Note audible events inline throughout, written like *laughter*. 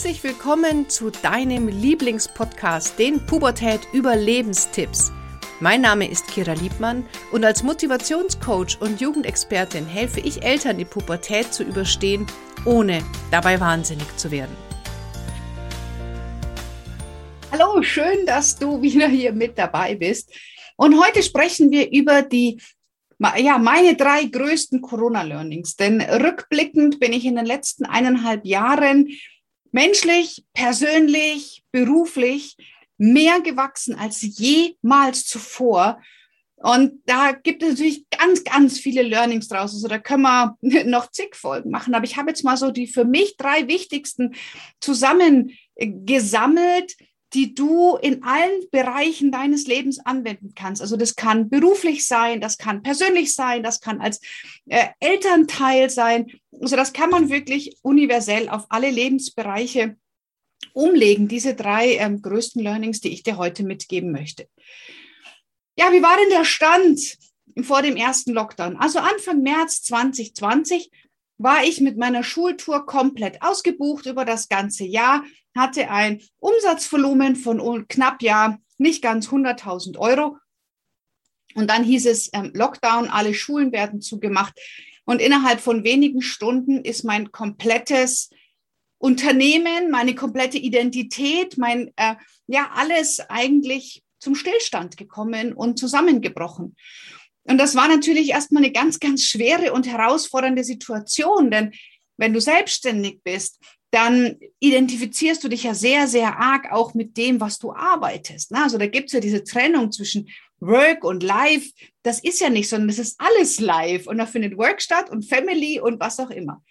Herzlich willkommen zu deinem Lieblingspodcast, den Pubertät Überlebenstipps. Mein Name ist Kira Liebmann und als Motivationscoach und Jugendexpertin helfe ich Eltern, die Pubertät zu überstehen, ohne dabei wahnsinnig zu werden. Hallo, schön, dass du wieder hier mit dabei bist. Und heute sprechen wir über die ja, meine drei größten Corona-Learnings. Denn rückblickend bin ich in den letzten eineinhalb Jahren menschlich, persönlich, beruflich mehr gewachsen als jemals zuvor. Und da gibt es natürlich ganz, ganz viele Learnings draus. Also da können wir *laughs* noch zig Folgen machen. Aber ich habe jetzt mal so die für mich drei wichtigsten zusammengesammelt, die du in allen Bereichen deines Lebens anwenden kannst. Also das kann beruflich sein, das kann persönlich sein, das kann als äh, Elternteil sein. Also das kann man wirklich universell auf alle Lebensbereiche umlegen, diese drei ähm, größten Learnings, die ich dir heute mitgeben möchte. Ja, wie war denn der Stand vor dem ersten Lockdown? Also Anfang März 2020 war ich mit meiner Schultour komplett ausgebucht über das ganze Jahr hatte ein Umsatzvolumen von knapp, ja, nicht ganz 100.000 Euro. Und dann hieß es ähm, Lockdown, alle Schulen werden zugemacht. Und innerhalb von wenigen Stunden ist mein komplettes Unternehmen, meine komplette Identität, mein, äh, ja, alles eigentlich zum Stillstand gekommen und zusammengebrochen. Und das war natürlich erstmal eine ganz, ganz schwere und herausfordernde Situation, denn wenn du selbstständig bist, dann identifizierst du dich ja sehr, sehr arg auch mit dem, was du arbeitest. Ne? Also da gibt es ja diese Trennung zwischen Work und Life. Das ist ja nicht, sondern das ist alles live und da findet Work statt und Family und was auch immer.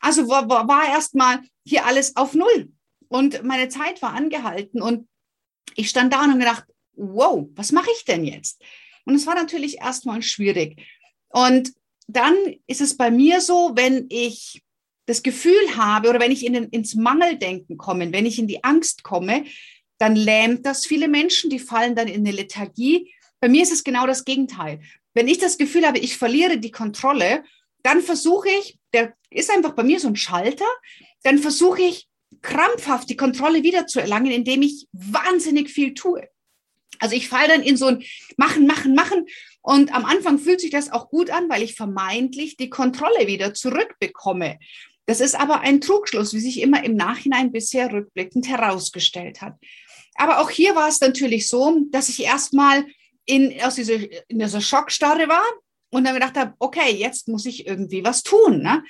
Also war, war, war erstmal hier alles auf Null und meine Zeit war angehalten und ich stand da und habe gedacht, wow, was mache ich denn jetzt? Und es war natürlich erstmal schwierig. Und dann ist es bei mir so, wenn ich das Gefühl habe oder wenn ich in den, ins Mangeldenken komme, wenn ich in die Angst komme, dann lähmt das viele Menschen, die fallen dann in eine Lethargie. Bei mir ist es genau das Gegenteil. Wenn ich das Gefühl habe, ich verliere die Kontrolle, dann versuche ich, der ist einfach bei mir so ein Schalter, dann versuche ich krampfhaft die Kontrolle wieder zu erlangen, indem ich wahnsinnig viel tue. Also ich falle dann in so ein Machen, Machen, Machen. Und am Anfang fühlt sich das auch gut an, weil ich vermeintlich die Kontrolle wieder zurückbekomme. Das ist aber ein Trugschluss, wie sich immer im Nachhinein bisher rückblickend herausgestellt hat. Aber auch hier war es natürlich so, dass ich erstmal in, dieser, in dieser Schockstarre war und dann gedacht habe, okay, jetzt muss ich irgendwie was tun. Ne?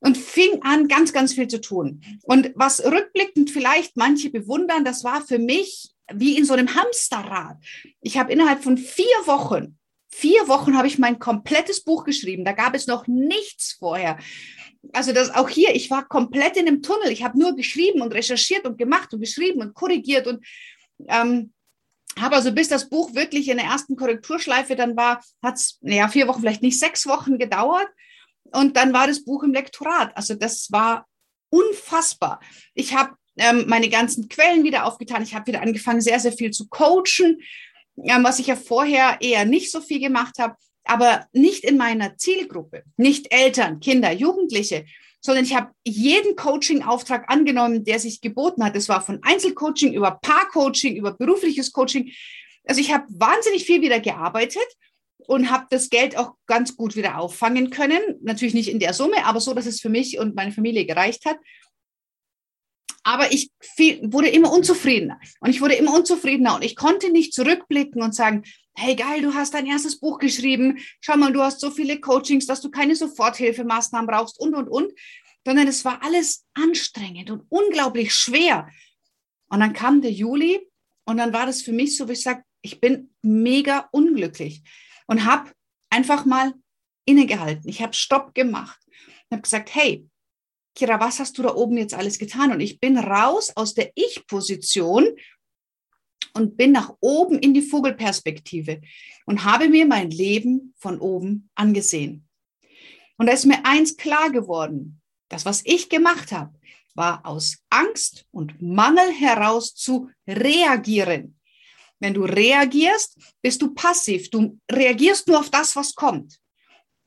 Und fing an, ganz, ganz viel zu tun. Und was rückblickend vielleicht manche bewundern, das war für mich wie in so einem Hamsterrad. Ich habe innerhalb von vier Wochen, vier Wochen habe ich mein komplettes Buch geschrieben. Da gab es noch nichts vorher also das auch hier, ich war komplett in einem Tunnel. Ich habe nur geschrieben und recherchiert und gemacht und geschrieben und korrigiert und ähm, habe also bis das Buch wirklich in der ersten Korrekturschleife dann war, hat es, naja, vier Wochen, vielleicht nicht sechs Wochen gedauert. Und dann war das Buch im Lektorat. Also das war unfassbar. Ich habe ähm, meine ganzen Quellen wieder aufgetan. Ich habe wieder angefangen, sehr, sehr viel zu coachen, ähm, was ich ja vorher eher nicht so viel gemacht habe aber nicht in meiner Zielgruppe, nicht Eltern, Kinder, Jugendliche, sondern ich habe jeden Coaching-Auftrag angenommen, der sich geboten hat. Das war von Einzelcoaching über Paarcoaching, über berufliches Coaching. Also ich habe wahnsinnig viel wieder gearbeitet und habe das Geld auch ganz gut wieder auffangen können. Natürlich nicht in der Summe, aber so, dass es für mich und meine Familie gereicht hat. Aber ich wurde immer unzufriedener. Und ich wurde immer unzufriedener. Und ich konnte nicht zurückblicken und sagen, hey geil, du hast dein erstes Buch geschrieben, schau mal, du hast so viele Coachings, dass du keine Soforthilfemaßnahmen brauchst und, und, und, sondern es war alles anstrengend und unglaublich schwer. Und dann kam der Juli und dann war das für mich so, wie ich sage, ich bin mega unglücklich und habe einfach mal innegehalten. Ich habe Stopp gemacht. Und habe gesagt, hey, Kira, was hast du da oben jetzt alles getan? Und ich bin raus aus der Ich-Position und bin nach oben in die Vogelperspektive und habe mir mein Leben von oben angesehen. Und da ist mir eins klar geworden. Das, was ich gemacht habe, war aus Angst und Mangel heraus zu reagieren. Wenn du reagierst, bist du passiv. Du reagierst nur auf das, was kommt.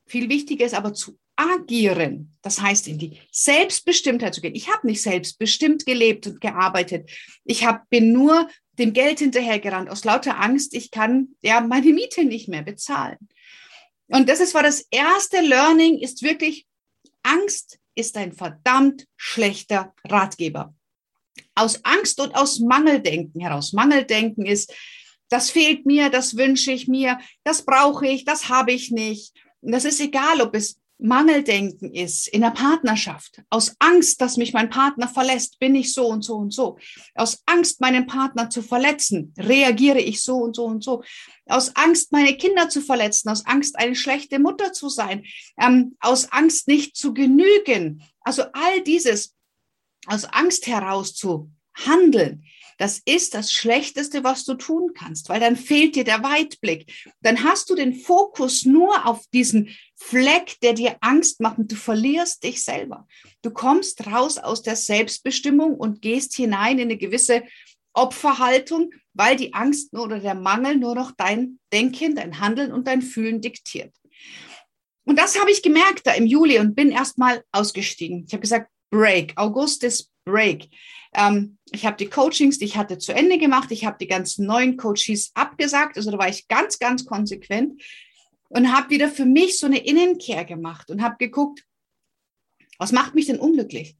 Viel wichtiger ist aber zu agieren. Das heißt, in die Selbstbestimmtheit zu gehen. Ich habe nicht selbstbestimmt gelebt und gearbeitet. Ich hab, bin nur dem Geld hinterhergerannt aus lauter Angst, ich kann ja meine Miete nicht mehr bezahlen. Und das ist, war das erste Learning, ist wirklich, Angst ist ein verdammt schlechter Ratgeber. Aus Angst und aus Mangeldenken heraus. Mangeldenken ist, das fehlt mir, das wünsche ich mir, das brauche ich, das habe ich nicht. Und das ist egal, ob es Mangeldenken ist in der Partnerschaft. Aus Angst, dass mich mein Partner verlässt, bin ich so und so und so. Aus Angst, meinen Partner zu verletzen, reagiere ich so und so und so. Aus Angst, meine Kinder zu verletzen, aus Angst, eine schlechte Mutter zu sein, ähm, aus Angst, nicht zu genügen. Also all dieses aus Angst heraus zu handeln, das ist das Schlechteste, was du tun kannst, weil dann fehlt dir der Weitblick. Dann hast du den Fokus nur auf diesen Fleck, der dir Angst macht und du verlierst dich selber. Du kommst raus aus der Selbstbestimmung und gehst hinein in eine gewisse Opferhaltung, weil die Angst oder der Mangel nur noch dein Denken, dein Handeln und dein Fühlen diktiert. Und das habe ich gemerkt da im Juli und bin erstmal ausgestiegen. Ich habe gesagt, Break. August ist Break. Ähm, ich habe die Coachings, die ich hatte, zu Ende gemacht. Ich habe die ganzen neuen Coaches abgesagt. Also da war ich ganz, ganz konsequent und habe wieder für mich so eine Innenkehr gemacht und habe geguckt, was macht mich denn unglücklich?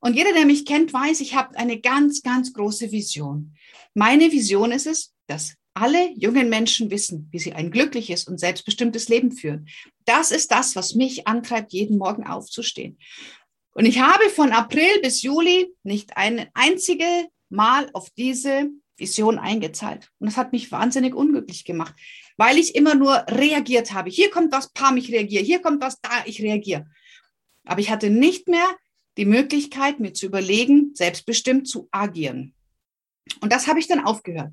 Und jeder, der mich kennt, weiß, ich habe eine ganz, ganz große Vision. Meine Vision ist es, dass alle jungen Menschen wissen, wie sie ein glückliches und selbstbestimmtes Leben führen. Das ist das, was mich antreibt, jeden Morgen aufzustehen. Und ich habe von April bis Juli nicht ein einziges Mal auf diese Vision eingezahlt. Und das hat mich wahnsinnig unglücklich gemacht, weil ich immer nur reagiert habe. Hier kommt was, pam, ich reagiere. Hier kommt was, da, ich reagiere. Aber ich hatte nicht mehr die Möglichkeit, mir zu überlegen, selbstbestimmt zu agieren. Und das habe ich dann aufgehört.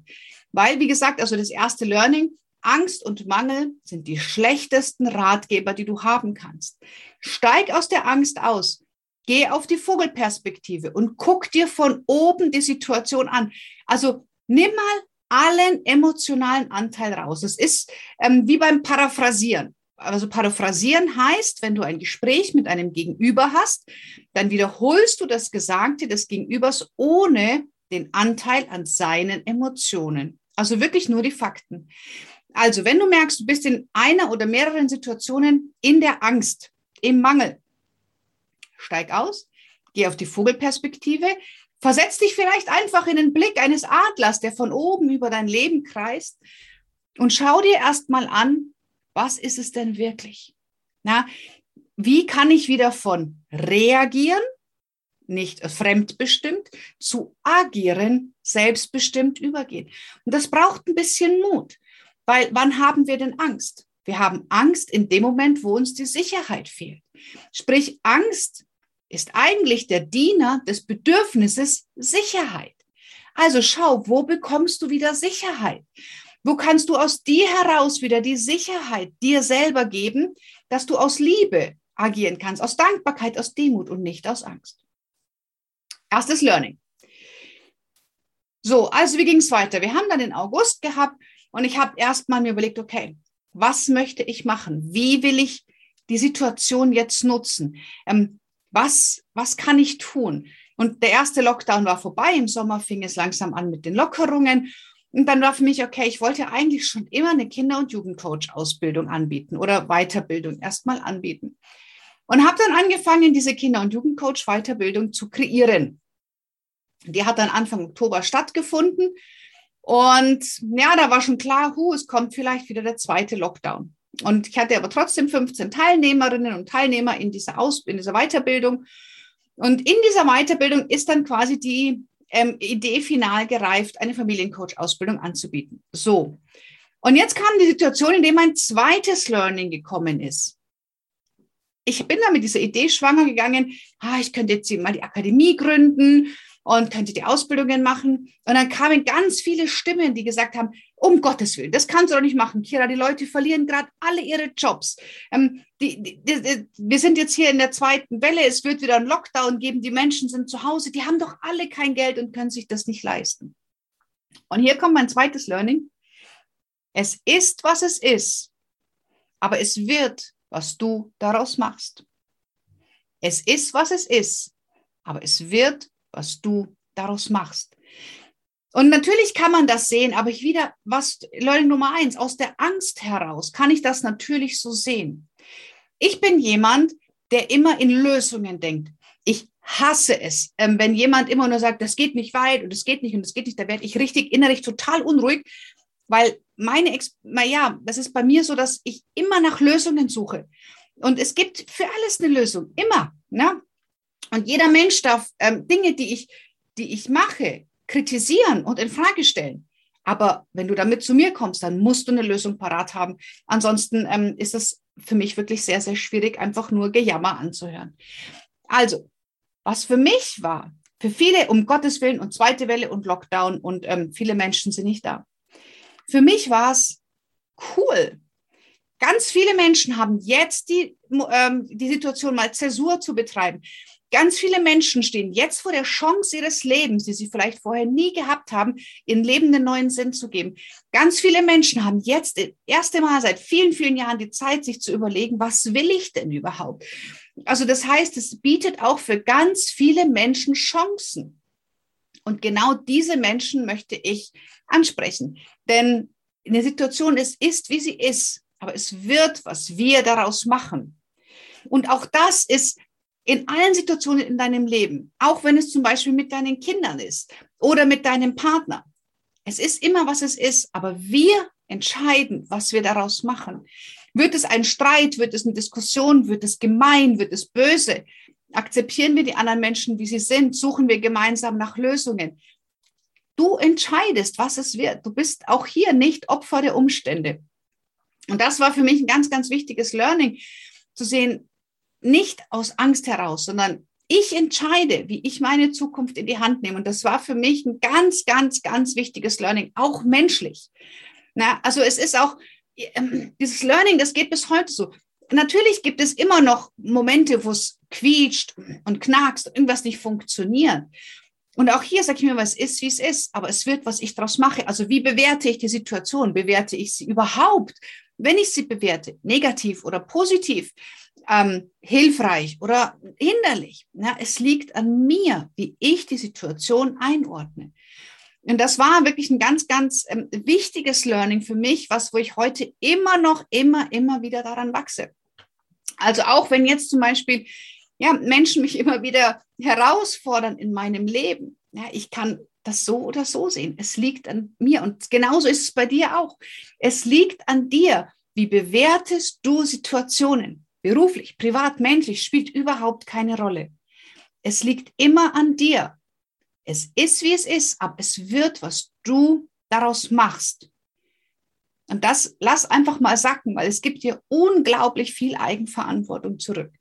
Weil, wie gesagt, also das erste Learning, Angst und Mangel sind die schlechtesten Ratgeber, die du haben kannst. Steig aus der Angst aus Geh auf die Vogelperspektive und guck dir von oben die Situation an. Also nimm mal allen emotionalen Anteil raus. Es ist ähm, wie beim Paraphrasieren. Also paraphrasieren heißt, wenn du ein Gespräch mit einem Gegenüber hast, dann wiederholst du das Gesagte des Gegenübers ohne den Anteil an seinen Emotionen. Also wirklich nur die Fakten. Also wenn du merkst, du bist in einer oder mehreren Situationen in der Angst, im Mangel, steig aus, geh auf die Vogelperspektive, versetz dich vielleicht einfach in den Blick eines Adlers, der von oben über dein Leben kreist und schau dir erstmal an, was ist es denn wirklich? Na, wie kann ich wieder von reagieren, nicht fremdbestimmt, zu agieren, selbstbestimmt übergehen? Und das braucht ein bisschen Mut, weil wann haben wir denn Angst? Wir haben Angst in dem Moment, wo uns die Sicherheit fehlt. Sprich, Angst ist eigentlich der Diener des Bedürfnisses Sicherheit. Also schau, wo bekommst du wieder Sicherheit? Wo kannst du aus dir heraus wieder die Sicherheit dir selber geben, dass du aus Liebe agieren kannst, aus Dankbarkeit, aus Demut und nicht aus Angst? Erstes Learning. So, also wie ging es weiter? Wir haben dann den August gehabt und ich habe erstmal mir überlegt, okay, was möchte ich machen? Wie will ich die Situation jetzt nutzen? Ähm, was, was kann ich tun? Und der erste Lockdown war vorbei. Im Sommer fing es langsam an mit den Lockerungen. Und dann war für mich, okay, ich wollte eigentlich schon immer eine Kinder- und Jugendcoach-Ausbildung anbieten oder Weiterbildung erstmal anbieten. Und habe dann angefangen, diese Kinder- und Jugendcoach-Weiterbildung zu kreieren. Die hat dann Anfang Oktober stattgefunden. Und ja, da war schon klar, hu, es kommt vielleicht wieder der zweite Lockdown. Und ich hatte aber trotzdem 15 Teilnehmerinnen und Teilnehmer in dieser, Aus in dieser Weiterbildung. Und in dieser Weiterbildung ist dann quasi die ähm, Idee final gereift, eine Familiencoach-Ausbildung anzubieten. So. Und jetzt kam die Situation, in der mein zweites Learning gekommen ist. Ich bin da mit dieser Idee schwanger gegangen, ah, ich könnte jetzt mal die Akademie gründen und könnte die Ausbildungen machen. Und dann kamen ganz viele Stimmen, die gesagt haben, um Gottes Willen, das kannst du doch nicht machen, Kira. Die Leute verlieren gerade alle ihre Jobs. Ähm, die, die, die, wir sind jetzt hier in der zweiten Welle. Es wird wieder einen Lockdown geben. Die Menschen sind zu Hause. Die haben doch alle kein Geld und können sich das nicht leisten. Und hier kommt mein zweites Learning. Es ist, was es ist. Aber es wird, was du daraus machst. Es ist, was es ist, aber es wird, was du daraus machst. Und natürlich kann man das sehen, aber ich wieder, was, Leute Nummer eins, aus der Angst heraus kann ich das natürlich so sehen. Ich bin jemand, der immer in Lösungen denkt. Ich hasse es, ähm, wenn jemand immer nur sagt, das geht nicht weit und es geht nicht und es geht nicht, da werde ich richtig innerlich total unruhig, weil meine, Ex naja, das ist bei mir so, dass ich immer nach Lösungen suche. Und es gibt für alles eine Lösung, immer. Ne? Und jeder Mensch darf ähm, Dinge, die ich, die ich mache, kritisieren und in Frage stellen. Aber wenn du damit zu mir kommst, dann musst du eine Lösung parat haben. Ansonsten ähm, ist es für mich wirklich sehr, sehr schwierig, einfach nur Gejammer anzuhören. Also, was für mich war, für viele um Gottes Willen und zweite Welle und Lockdown und ähm, viele Menschen sind nicht da. Für mich war es cool. Ganz viele Menschen haben jetzt die, ähm, die Situation, mal Zäsur zu betreiben. Ganz viele Menschen stehen jetzt vor der Chance ihres Lebens, die sie vielleicht vorher nie gehabt haben, ihren Leben einen neuen Sinn zu geben. Ganz viele Menschen haben jetzt das erste Mal seit vielen, vielen Jahren die Zeit, sich zu überlegen, was will ich denn überhaupt? Also das heißt, es bietet auch für ganz viele Menschen Chancen. Und genau diese Menschen möchte ich ansprechen. Denn in der Situation, es ist, wie sie ist, aber es wird, was wir daraus machen. Und auch das ist in allen Situationen in deinem Leben, auch wenn es zum Beispiel mit deinen Kindern ist oder mit deinem Partner. Es ist immer, was es ist, aber wir entscheiden, was wir daraus machen. Wird es ein Streit? Wird es eine Diskussion? Wird es gemein? Wird es böse? Akzeptieren wir die anderen Menschen, wie sie sind? Suchen wir gemeinsam nach Lösungen? Du entscheidest, was es wird. Du bist auch hier nicht Opfer der Umstände. Und das war für mich ein ganz, ganz wichtiges Learning, zu sehen, nicht aus Angst heraus, sondern ich entscheide, wie ich meine Zukunft in die Hand nehme. Und das war für mich ein ganz, ganz, ganz wichtiges Learning, auch menschlich. Na, also es ist auch, ähm, dieses Learning, das geht bis heute so. Natürlich gibt es immer noch Momente, wo es quietscht und knackst, irgendwas nicht funktioniert. Und auch hier sage ich mir, was ist, wie es ist, aber es wird, was ich daraus mache. Also wie bewerte ich die Situation? Bewerte ich sie überhaupt? Wenn ich sie bewerte, negativ oder positiv, ähm, hilfreich oder hinderlich, ja, es liegt an mir, wie ich die Situation einordne. Und das war wirklich ein ganz, ganz ähm, wichtiges Learning für mich, was, wo ich heute immer noch, immer, immer wieder daran wachse. Also auch wenn jetzt zum Beispiel ja, Menschen mich immer wieder herausfordern in meinem Leben, ja, ich kann das so oder so sehen. Es liegt an mir und genauso ist es bei dir auch. Es liegt an dir. Wie bewertest du Situationen? Beruflich, privat, menschlich spielt überhaupt keine Rolle. Es liegt immer an dir. Es ist, wie es ist, aber es wird, was du daraus machst. Und das lass einfach mal sacken, weil es gibt dir unglaublich viel Eigenverantwortung zurück.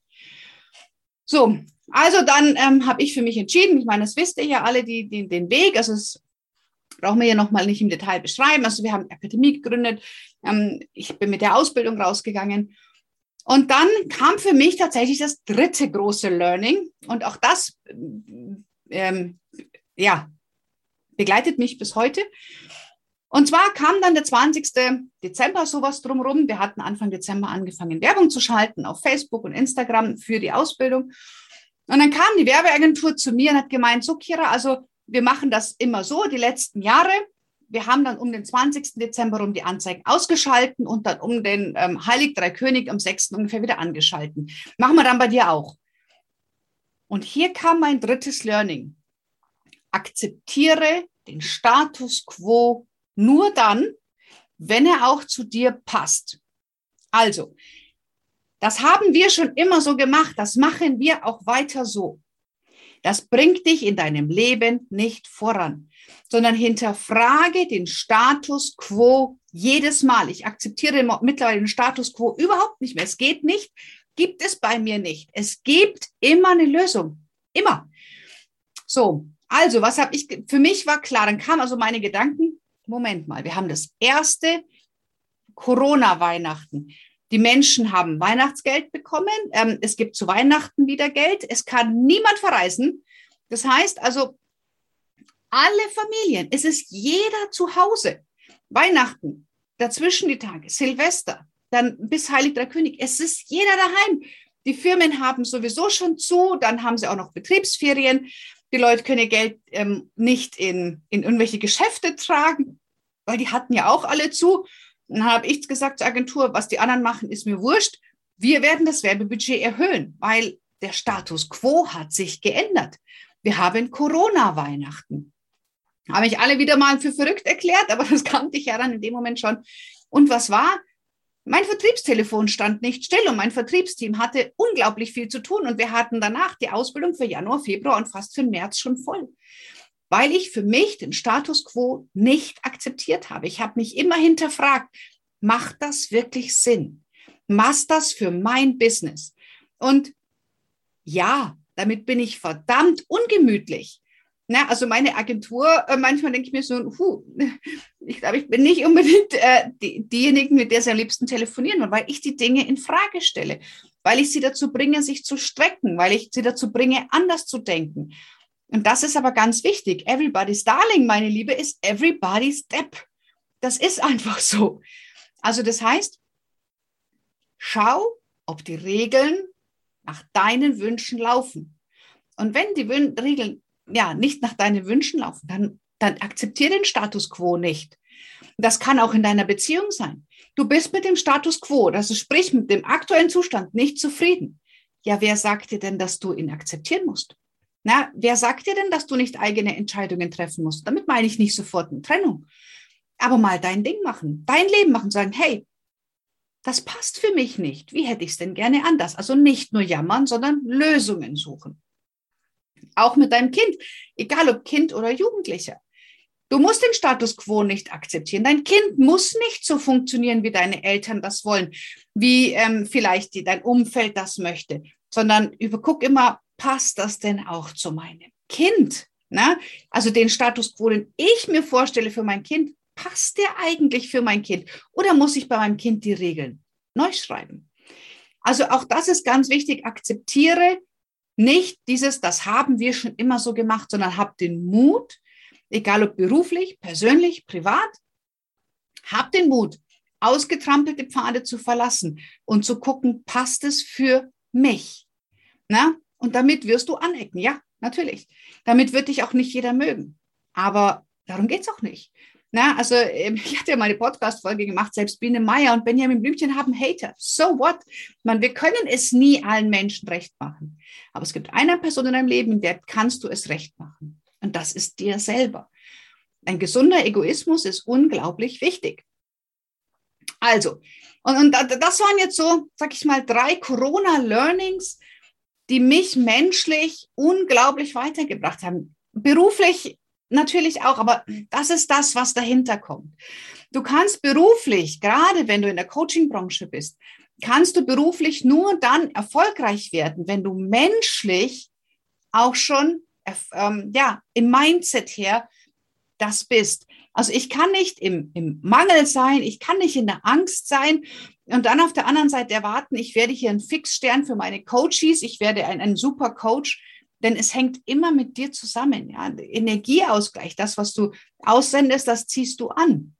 So, also dann ähm, habe ich für mich entschieden, ich meine, das wisst ihr ja alle, die, die, den Weg, also es brauchen wir ja nochmal nicht im Detail beschreiben. Also wir haben Akademie gegründet, ähm, ich bin mit der Ausbildung rausgegangen. Und dann kam für mich tatsächlich das dritte große Learning. Und auch das ähm, ja, begleitet mich bis heute. Und zwar kam dann der 20. Dezember sowas drumherum. Wir hatten Anfang Dezember angefangen, Werbung zu schalten auf Facebook und Instagram für die Ausbildung. Und dann kam die Werbeagentur zu mir und hat gemeint, so Kira, also wir machen das immer so die letzten Jahre. Wir haben dann um den 20. Dezember um die Anzeigen ausgeschalten und dann um den ähm, Heilig Drei König am 6. ungefähr wieder angeschalten. Machen wir dann bei dir auch. Und hier kam mein drittes Learning akzeptiere den Status quo nur dann, wenn er auch zu dir passt. Also, das haben wir schon immer so gemacht, das machen wir auch weiter so. Das bringt dich in deinem Leben nicht voran, sondern hinterfrage den Status quo jedes Mal. Ich akzeptiere mittlerweile den Status quo überhaupt nicht mehr. Es geht nicht, gibt es bei mir nicht. Es gibt immer eine Lösung. Immer. So, also, was habe ich, für mich war klar, dann kamen also meine Gedanken, Moment mal, wir haben das erste Corona-Weihnachten. Die Menschen haben Weihnachtsgeld bekommen. Ähm, es gibt zu Weihnachten wieder Geld. Es kann niemand verreisen. Das heißt also, alle Familien, es ist jeder zu Hause. Weihnachten, dazwischen die Tage, Silvester, dann bis Heilig der König. Es ist jeder daheim. Die Firmen haben sowieso schon zu, dann haben sie auch noch Betriebsferien. Die Leute können ihr Geld ähm, nicht in, in irgendwelche Geschäfte tragen, weil die hatten ja auch alle zu. Dann habe ich gesagt zur Agentur, was die anderen machen, ist mir wurscht. Wir werden das Werbebudget erhöhen, weil der Status quo hat sich geändert. Wir haben Corona-Weihnachten. Habe ich alle wieder mal für verrückt erklärt, aber *laughs* das kannte ich ja dann in dem Moment schon. Und was war? Mein Vertriebstelefon stand nicht still und mein Vertriebsteam hatte unglaublich viel zu tun und wir hatten danach die Ausbildung für Januar, Februar und fast für März schon voll, weil ich für mich den Status quo nicht akzeptiert habe. Ich habe mich immer hinterfragt, macht das wirklich Sinn? Macht das für mein Business? Und ja, damit bin ich verdammt ungemütlich. Na, also meine Agentur, äh, manchmal denke ich mir so, huh, *laughs* ich glaube, ich bin nicht unbedingt äh, die, diejenigen, mit der sie am liebsten telefonieren wollen, weil ich die Dinge in Frage stelle, weil ich sie dazu bringe, sich zu strecken, weil ich sie dazu bringe, anders zu denken. Und das ist aber ganz wichtig. Everybody's Darling, meine Liebe, ist everybody's Step. Das ist einfach so. Also das heißt, schau, ob die Regeln nach deinen Wünschen laufen. Und wenn die Wün Regeln ja nicht nach deinen Wünschen laufen, dann, dann akzeptiere den Status quo nicht. Das kann auch in deiner Beziehung sein. Du bist mit dem Status quo, also sprich mit dem aktuellen Zustand nicht zufrieden. Ja, wer sagt dir denn, dass du ihn akzeptieren musst? Na, wer sagt dir denn, dass du nicht eigene Entscheidungen treffen musst? Damit meine ich nicht sofort eine Trennung. Aber mal dein Ding machen, dein Leben machen, sagen, hey, das passt für mich nicht. Wie hätte ich es denn gerne anders? Also nicht nur jammern, sondern Lösungen suchen. Auch mit deinem Kind, egal ob Kind oder Jugendlicher. Du musst den Status quo nicht akzeptieren. Dein Kind muss nicht so funktionieren, wie deine Eltern das wollen, wie ähm, vielleicht die, dein Umfeld das möchte, sondern überguck immer, passt das denn auch zu meinem Kind? Ne? Also den Status quo, den ich mir vorstelle für mein Kind, passt der eigentlich für mein Kind? Oder muss ich bei meinem Kind die Regeln neu schreiben? Also auch das ist ganz wichtig. Akzeptiere nicht dieses, das haben wir schon immer so gemacht, sondern hab den Mut, egal ob beruflich, persönlich, privat, hab den Mut, ausgetrampelte Pfade zu verlassen und zu gucken, passt es für mich? Na? Und damit wirst du anecken, ja, natürlich. Damit wird dich auch nicht jeder mögen. Aber darum geht es auch nicht. Na, also ähm, *laughs* ich hatte ja mal eine Podcast-Folge gemacht, selbst Biene Meier und Benjamin Blümchen haben Hater. So what? Man, wir können es nie allen Menschen recht machen. Aber es gibt eine Person in deinem Leben, der kannst du es recht machen. Und das ist dir selber. Ein gesunder Egoismus ist unglaublich wichtig. Also, und, und das waren jetzt so, sag ich mal, drei Corona-Learnings, die mich menschlich unglaublich weitergebracht haben. Beruflich natürlich auch, aber das ist das, was dahinter kommt. Du kannst beruflich, gerade wenn du in der Coaching-Branche bist, kannst du beruflich nur dann erfolgreich werden, wenn du menschlich auch schon ähm, ja, im Mindset her das bist. Also ich kann nicht im, im Mangel sein, ich kann nicht in der Angst sein und dann auf der anderen Seite erwarten, ich werde hier ein Fixstern für meine Coaches, ich werde ein, ein super Coach denn es hängt immer mit dir zusammen. Ja? Energieausgleich, das, was du aussendest, das ziehst du an.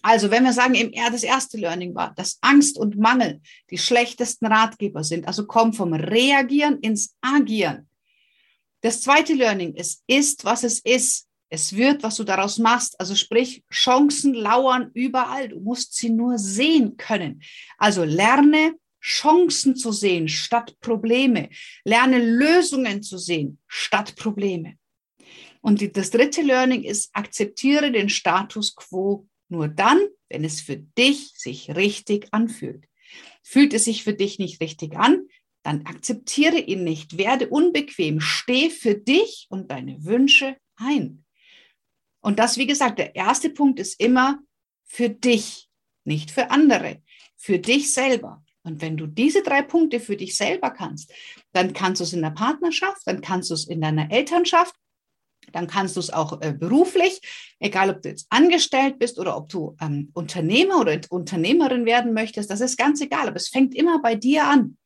Also, wenn wir sagen, das erste Learning war, dass Angst und Mangel die schlechtesten Ratgeber sind, also komm vom Reagieren ins Agieren. Das zweite Learning ist, ist, was es ist. Es wird, was du daraus machst. Also sprich, Chancen lauern überall. Du musst sie nur sehen können. Also lerne Chancen zu sehen statt Probleme. Lerne Lösungen zu sehen statt Probleme. Und das dritte Learning ist, akzeptiere den Status quo nur dann, wenn es für dich sich richtig anfühlt. Fühlt es sich für dich nicht richtig an, dann akzeptiere ihn nicht, werde unbequem, steh für dich und deine Wünsche ein. Und das, wie gesagt, der erste Punkt ist immer für dich, nicht für andere, für dich selber. Und wenn du diese drei Punkte für dich selber kannst, dann kannst du es in der Partnerschaft, dann kannst du es in deiner Elternschaft, dann kannst du es auch äh, beruflich, egal ob du jetzt angestellt bist oder ob du ähm, Unternehmer oder Unternehmerin werden möchtest, das ist ganz egal, aber es fängt immer bei dir an.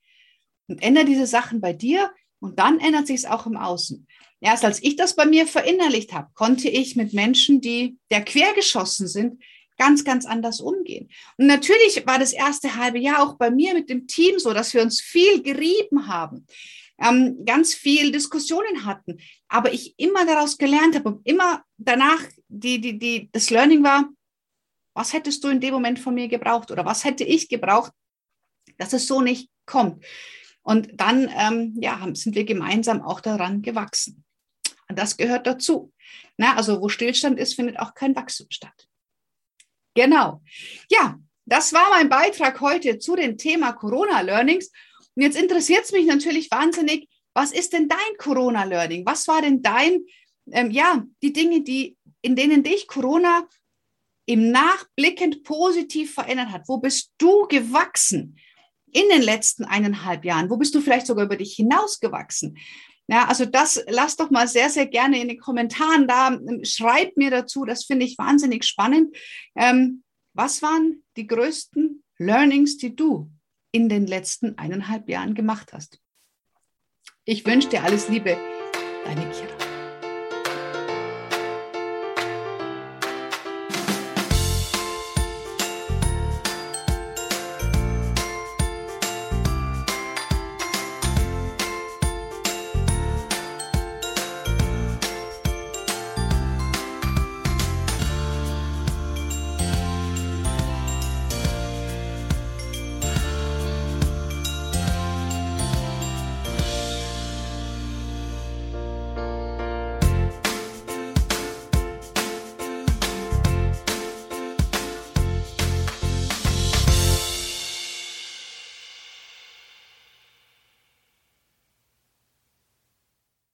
Und ändere diese Sachen bei dir und dann ändert sich es auch im Außen. Erst als ich das bei mir verinnerlicht habe, konnte ich mit Menschen, die der quergeschossen sind, ganz, ganz anders umgehen. Und natürlich war das erste halbe Jahr auch bei mir mit dem Team so, dass wir uns viel gerieben haben, ähm, ganz viel Diskussionen hatten, aber ich immer daraus gelernt habe und immer danach die, die, die, das Learning war, was hättest du in dem Moment von mir gebraucht oder was hätte ich gebraucht, dass es so nicht kommt. Und dann ähm, ja, sind wir gemeinsam auch daran gewachsen. Und das gehört dazu. Na, also wo Stillstand ist, findet auch kein Wachstum statt. Genau. Ja, das war mein Beitrag heute zu dem Thema Corona-Learnings. Und jetzt interessiert es mich natürlich wahnsinnig, was ist denn dein Corona-Learning? Was war denn dein, ähm, ja, die Dinge, die, in denen dich Corona im Nachblickend positiv verändert hat? Wo bist du gewachsen in den letzten eineinhalb Jahren? Wo bist du vielleicht sogar über dich hinausgewachsen? Ja, also das lass doch mal sehr, sehr gerne in den Kommentaren da. Schreib mir dazu, das finde ich wahnsinnig spannend. Ähm, was waren die größten Learnings, die du in den letzten eineinhalb Jahren gemacht hast? Ich wünsche dir alles Liebe, deine Kira.